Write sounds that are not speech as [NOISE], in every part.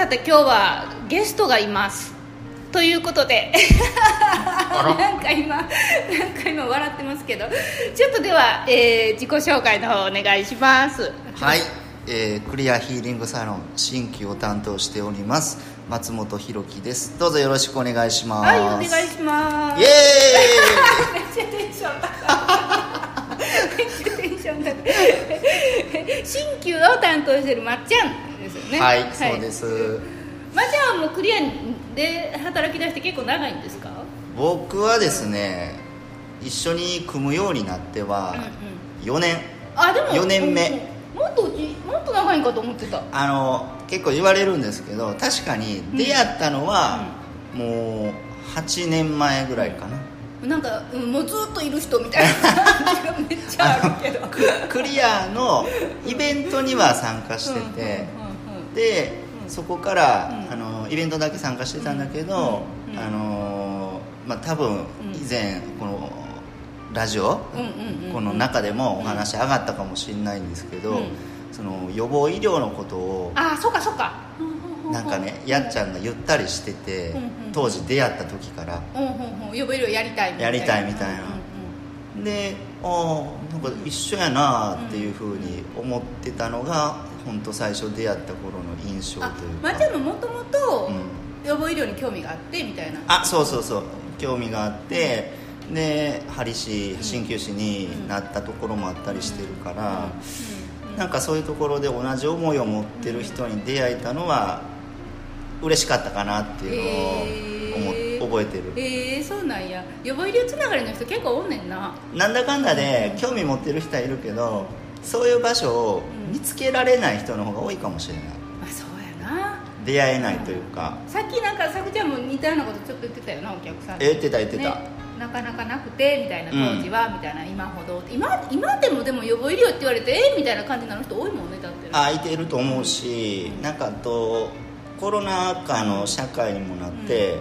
さて今日はゲストがいます。ということで。[LAUGHS] なんか今なんか今笑ってますけど。ちょっとでは、えー、自己紹介の方お願いします。はい、えークリアヒーリングサロン新規を担当しております。松本弘樹です。どうぞよろしくお願いします。はいお願いします。イエめっちゃテンション高い。めっちゃテンション高い。新旧を担当してるまっちゃんね。はい、そうです。まっちゃんはもうクリアで働き出して結構長いんですか？僕はですね一緒に組むようになっては4年、あでも4年目。もっとうちもっと長いんかと思ってた。あの結構言われるんですけど確かに出会ったのは、もう8年前ぐらいかな、なんか、うん、もうずっといる人みたいな感じがめっちゃあるけど。ククリアのイベントには参加してて、そこから、うん。あのイベントだけ参加してたんだけど、あのまあ多分以前このラジオ、この中でもお話上がったかもしれないんですけど、うん。その予防医療のことをああそうかそうか。なんかねやっちゃんが言ったりしてて、当時出会った時から。うんうんうん。呼ぶ色やりたいみたいな。やりたいみたいな。うんでああなんか一緒やなっていうふうに思ってたのが本当最初出会った頃の印象うんあというか。まっちゃんももともとうん。予防医療に興味があってみたいな。あそうそうそう。興味があってで針師鍼灸師になったところもあったりしてるから、なんかそういうところで同じ思いを持ってる人に出会えたのは嬉しかったかなっていうのを思っ覚えてる。ええそうなんや。予防医療つながりの人結構おんねんな。なんだかんだで興味持ってる人はいるけどそういう場所を見つけられない人の方が多いかもしれない。まあそうやな。出会えないというか。さっきなんかさくちゃんも似たようなことちょっと言ってたよなお客さん言ってた言ってた、ねなかなかなくてみたいな当時は、みたいな今ほど今今でもでも予防医療って言われてえみたいな感じになる人多いもんねだって。あいてると思うし、なんかあとコロナ禍の社会にもなって、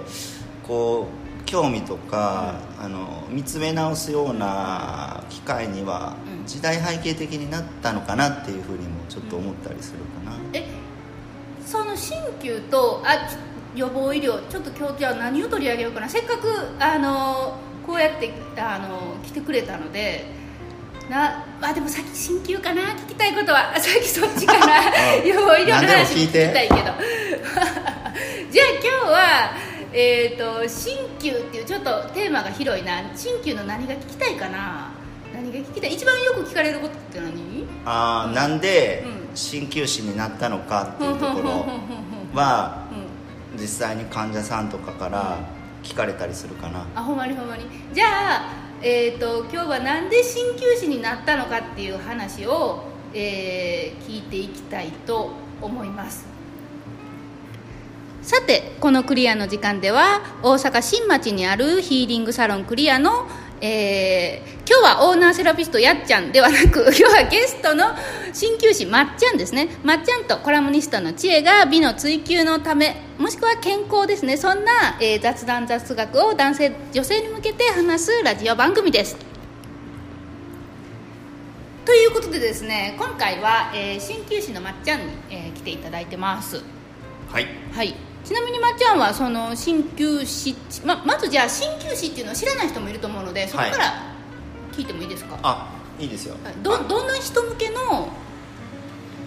こう興味とか、あの見つめ直すような機会にはうん。時代背景的になったのかなっていうふうにもちょっと思ったりするかな、えその鍼灸とあ予防医療ちょっと今日じゃあ何を取り上げようかな。せっかくあのこうやってあの来てくれたのでなあでもさっき鍼灸かな。聞きたいことは [LAUGHS] さっきそっちかな。[LAUGHS] 予防医療の話聞きたいけど。[LAUGHS] じゃあ今日はえー、と鍼灸っていうちょっとテーマが広いな。鍼灸の何が聞きたいかな。何が聞きたい？一番よく聞かれることって何？あーうん。なんでうん。鍼灸師になったのかっていうところうんはうん実際に患者さんとかから聞かれたりするかな、あほんまにほんまに。じゃあ、えー、と今日はなんで鍼灸師になったのかっていう話を、えー聞いていきたいと思いますさてこのクリアの時間では大阪新町にあるヒーリングサロンクリアの、えー今日はオーナーセラピストやっちゃんではなく [LAUGHS] 今日はゲストの鍼灸師まっちゃんですね。まっちゃんとコラムニストの知恵が美の追求のためもしくは健康ですね。そんな、えー雑談雑学を男性女性に向けて話すラジオ番組です。ということでですね今回は、えー鍼灸師のまっちゃんに、えー来ていただいてます。はい。はいちなみにまっちゃんはその鍼灸師ままずじゃあ鍼灸師っていうのを知らない人もいると思うのでそこから聞いてもいいですか、あいいですよ。はい。どどんな人向けの、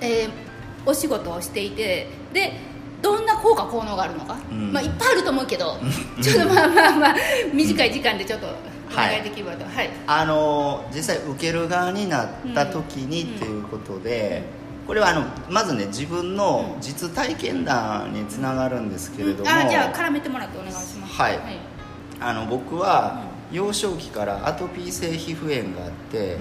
えーお仕事をしていてでどんな効果効能があるのか、うん。まあ、いっぱいあると思うけど [LAUGHS] ちょっとまあまあまあ短い時間でちょっとお願いできればとはい、あの実際受ける側になった時にっていうことで、これはあのまずね自分の実体験談につながるんですけれども、あじゃあ絡めてもらってお願いします。はい。あの僕は幼少期からアトピー性皮膚炎があって、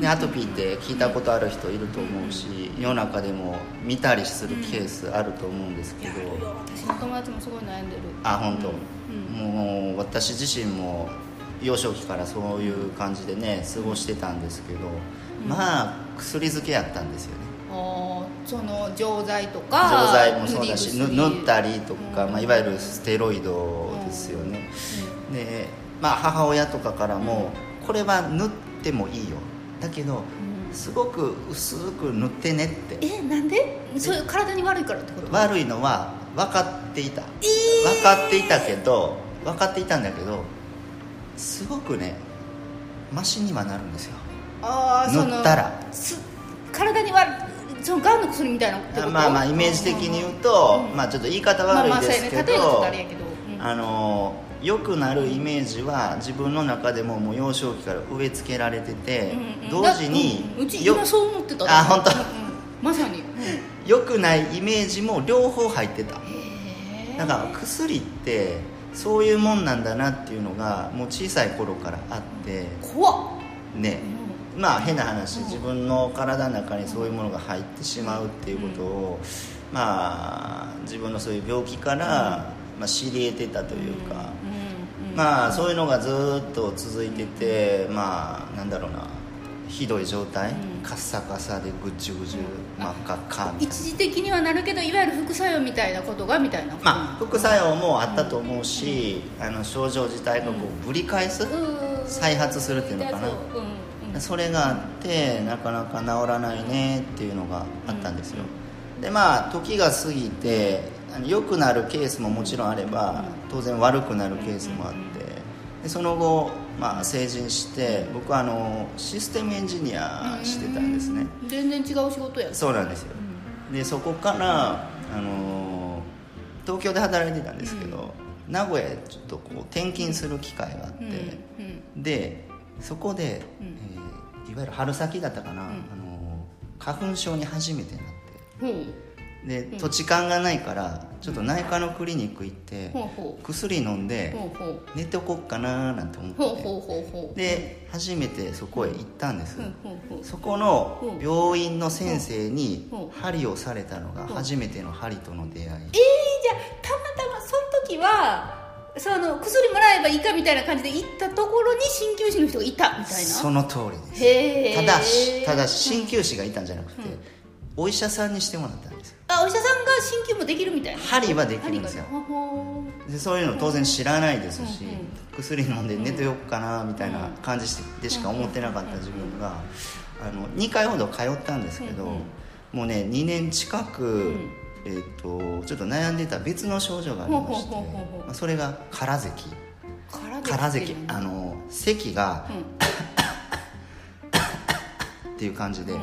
でアトピーって聞いたことある人いると思うし、世の中でも見たりするケースあると思うんですけど、私の友達もすごい悩んでる。あ本当、うん。もう私自身も幼少期からそういう感じでね過ごしてたんですけど、まあ薬漬けやったんですよね。その錠剤とか錠剤もそうだし塗ったりとか、うん。まあ、いわゆるステロイドですよね、で、まあ、母親とかからも、これは塗ってもいいよ。だけどすごく薄く塗ってねって。えなんで？そういう体に悪いからってこと？悪いのは分かっていた、えー。分かっていたけど分かっていたんだけどすごくねマシにはなるんですよ塗ったら。す体に悪いそのがんの薬みたいなことまあまあイメージ的に言うと、うん。まあちょっと言い方まあまあ悪いですけどとあれやけど、うん。あの良くなるイメージは自分の中でももう幼少期から植え付けられてて、うんうん。同時にだうん。うちよ今そう思ってた。あ本当？うん。うんまさに、うん。良くないイメージも両方入ってた。だから薬ってそういうもんなんだなっていうのがもう小さい頃からあって。怖っ、ね。うまあ変な話自分の体の中にそういうものが入ってしまうっていうことをまあ自分のそういう病気からまあ知り得てたというかまあそういうのがずっと続いててまあなんだろうなひどい状態うん。カッサカサでぐっちゅぐちゅ真っ赤っかみたいな。一時的にはなるけどいわゆる副作用みたいなことがみたいな。まあ副作用もあったと思うしあの症状自体がこうぶり返すうん。再発するっていうのかなそれがあってなかなか治らないねっていうのがあったんですよ。でまあ時が過ぎて良くなるケースももちろんあれば当然悪くなるケースもあってでその後、まあ、成人して僕はあのシステムエンジニアしてたんですね。うん全然違う仕事やそうなんですよ。でそこからあの東京で働いてたんですけど、名古屋へちょっとこう転勤する機会があって、うんうん。でそこで、うん。えーいわゆる春先だったかな、ん。あの花粉症に初めてなって。で、土地勘がないからちょっと内科のクリニック行って、薬飲んで寝ておこっかななんて思って。で初めてそこへ行ったんです、そこのうん。病院の先生にうん。針をされたのがうん。初めての針との出会い。えー、じゃあたまたまその時はその薬もらえばいいかみたいな感じで行ったところに鍼灸師の人がいたみたいな。その通りです。ただしただし鍼灸師がいたんじゃなくて、お医者さんにしてもらったんです。よあお医者さんが鍼灸もできるみたいな。針はできるんですよ。でそういうの当然知らないですし、うんうん。薬飲んで寝てよっかなみたいな感じでしか思ってなかった自分があの2回ほど通ったんですけど、うんうん。もうね2年近く、んえー、とちょっと悩んでた別の症状がありましてそれが空咳。空空咳ああの咳がうん。っていう感じでうん。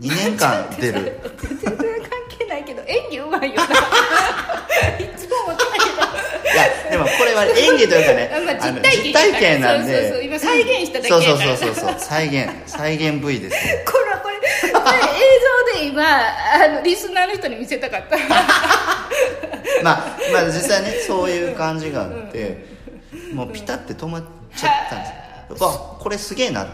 2年間 [LAUGHS] 出る。全然関係ないけど演技うまいよな。[LAUGHS] いつも思ってたいやでもこれは演技というかねけど、まあ、実体験実体験なんで。そうそうそう今再現しただけそうそうそうそう再現再現部位ですよ。[LAUGHS] これこれこれ映像で今あのリスナーの人に見せたかった。[LAUGHS] まあ、まあ実際ねそういう感じがあって、もうピタって止まっちゃったんです。よやっぱこれすげえなっ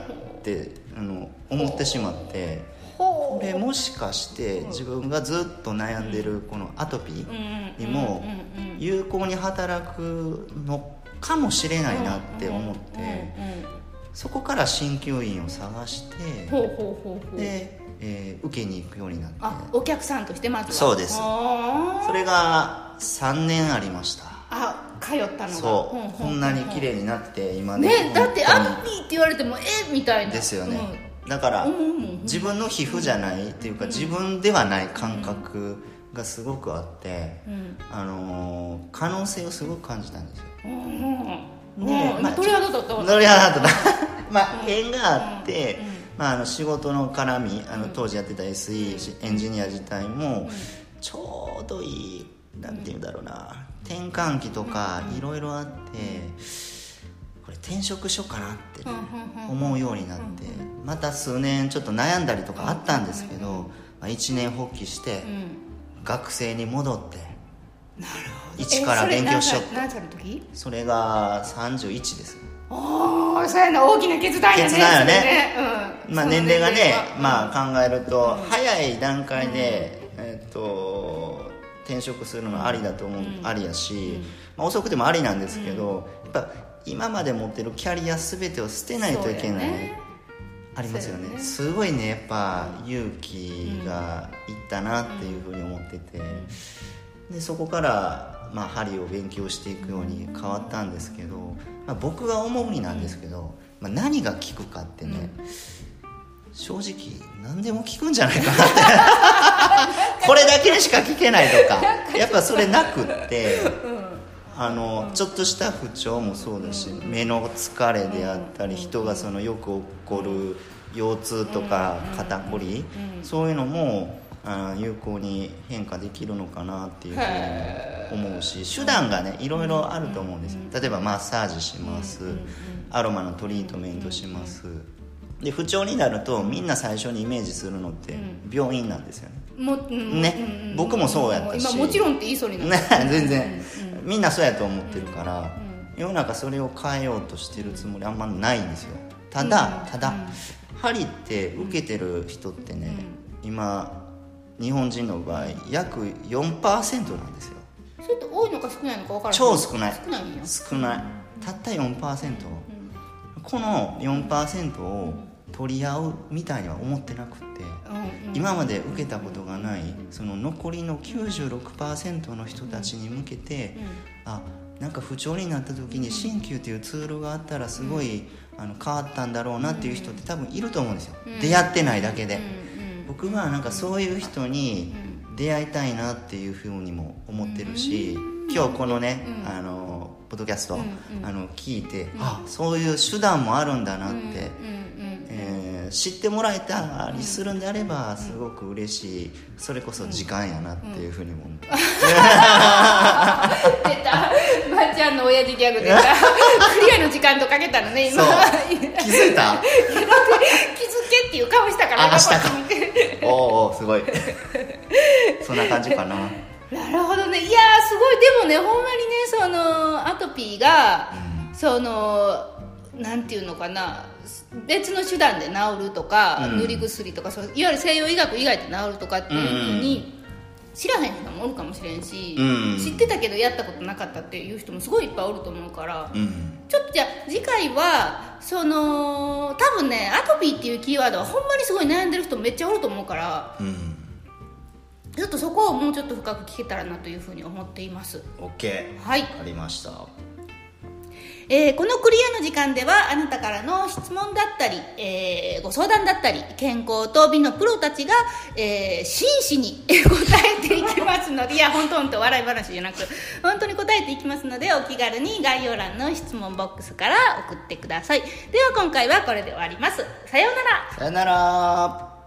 てあの思ってしまってこれもしかして自分がずっと悩んでるこのアトピーにも有効に働くのかもしれないなって思ってそこから鍼灸院を探してほうほうほうほう。で、えー受けに行くようになって。あお客さんとしてまずは。そうです。それが3年ありました。あ通ったのが。そう。こんなに綺麗になって今ねねだってアッピーって言われてもえみたいな。ですよね、うだから思うもん自分の皮膚じゃないっていうか自分ではない感覚がすごくあって、ん。あのー可能性をすごく感じたんですよ。うんね。まあうん鳥肌立ったわ乗り上がった。まあ縁があって、まあ、あの仕事の絡みあの当時やってた SE エンジニア自体もちょうどいいなんて言うんだろうな転換期とかいろいろあってこれ転職しようかなってね思うようになってまた数年ちょっと悩んだりとかあったんですけど、まあ、一年発起してうん。学生に戻って一から勉強しよう。えそれ何歳の時？それが31です。ああそうやな。大きな決断やね。決断よね。ね。うん。まあ、年齢がねは、まあ、考えると、早い段階で、えっと転職するのはありだと思う、ありやし、まあ、遅くてもありなんですけど、やっぱ今まで持ってるキャリア全てを捨てないといけない、ね。ありますよね。ね。すごいねやっぱ勇気がいったなっていうふうに思ってて、でそこから、まあ、針を勉強していくように変わったんですけど、まあ、僕が思うになんですけど、まあ、何が効くかってね、正直何でも聞くんじゃないかなって。[LAUGHS] これだけでしか聞けないとか [LAUGHS] やっぱそれなくってあのちょっとした不調もそうだし目の疲れであったり人がそのよく起こる腰痛とか肩こりそういうのもあ有効に変化できるのかなっていうふうに思うし手段がねいろいろあると思うんですよ。例えばマッサージします。アロマのトリートメントします。で不調になるとみんな最初にイメージするのって病院なんですよね。もうん。ね。僕もそうやったし。今もちろんって言いそうになるね全然。みんなそうやと思ってるから世の中それを変えようとしてるつもりあんまないんですよ。ただただ針って受けてる人ってね今日本人の場合約4%なんですよ。それって多いのか少ないのか分からない超少ない。少ない少ない。たった4%この4%を取り合うみたいには思ってなくってうんうん。今まで受けたことがないその残りの96%の人たちに向けて、あなんか不調になった時に鍼灸っていうツールがあったらすごい、あの変わったんだろうなっていう人って多分いると思うんですよ、出会ってないだけで、僕はなんかそういう人に出会いたいなっていうふうにも思ってるし、今日このね、あのポッドキャスト、あの聞いて、あそういう手段もあるんだなって、うんうんえー知ってもらえたりするんであればすごく嬉しいそれこそ時間やなっていうふうにも思う、出た。まっちゃんの親父ギャグ出た。[LAUGHS] クリアの時間とかけたのね今。気づいた？[LAUGHS] けっていう顔したからあしたか。おおお [LAUGHS] すごい。そんな感じかな。なるほどね。いやーすごい。でもねほんまにねそのアトピーが、そのなんていうのかな。別の手段で治るとか、うん。塗り薬とかそういわゆる西洋医学以外で治るとかっていうふうに、知らへん人もおるかもしれんし、うん。知ってたけどやったことなかったっていう人もすごいいっぱいおると思うから、うん。ちょっとじゃあ次回はその多分ねアトピーっていうキーワードはほんまにすごい悩んでる人めっちゃおると思うからうんちょっとそこをもうちょっと深く聞けたらなというふうに思っています。OK はい、ありましたえーこのクリアの時間ではあなたからの質問だったり、えーご相談だったり健康と美のプロたちが、えー真摯に答えていきますのでいや本当本当笑い話じゃなく本当に答えていきますのでお気軽に概要欄の質問ボックスから送ってください。では今回はこれで終わります。さようなら。さようなら。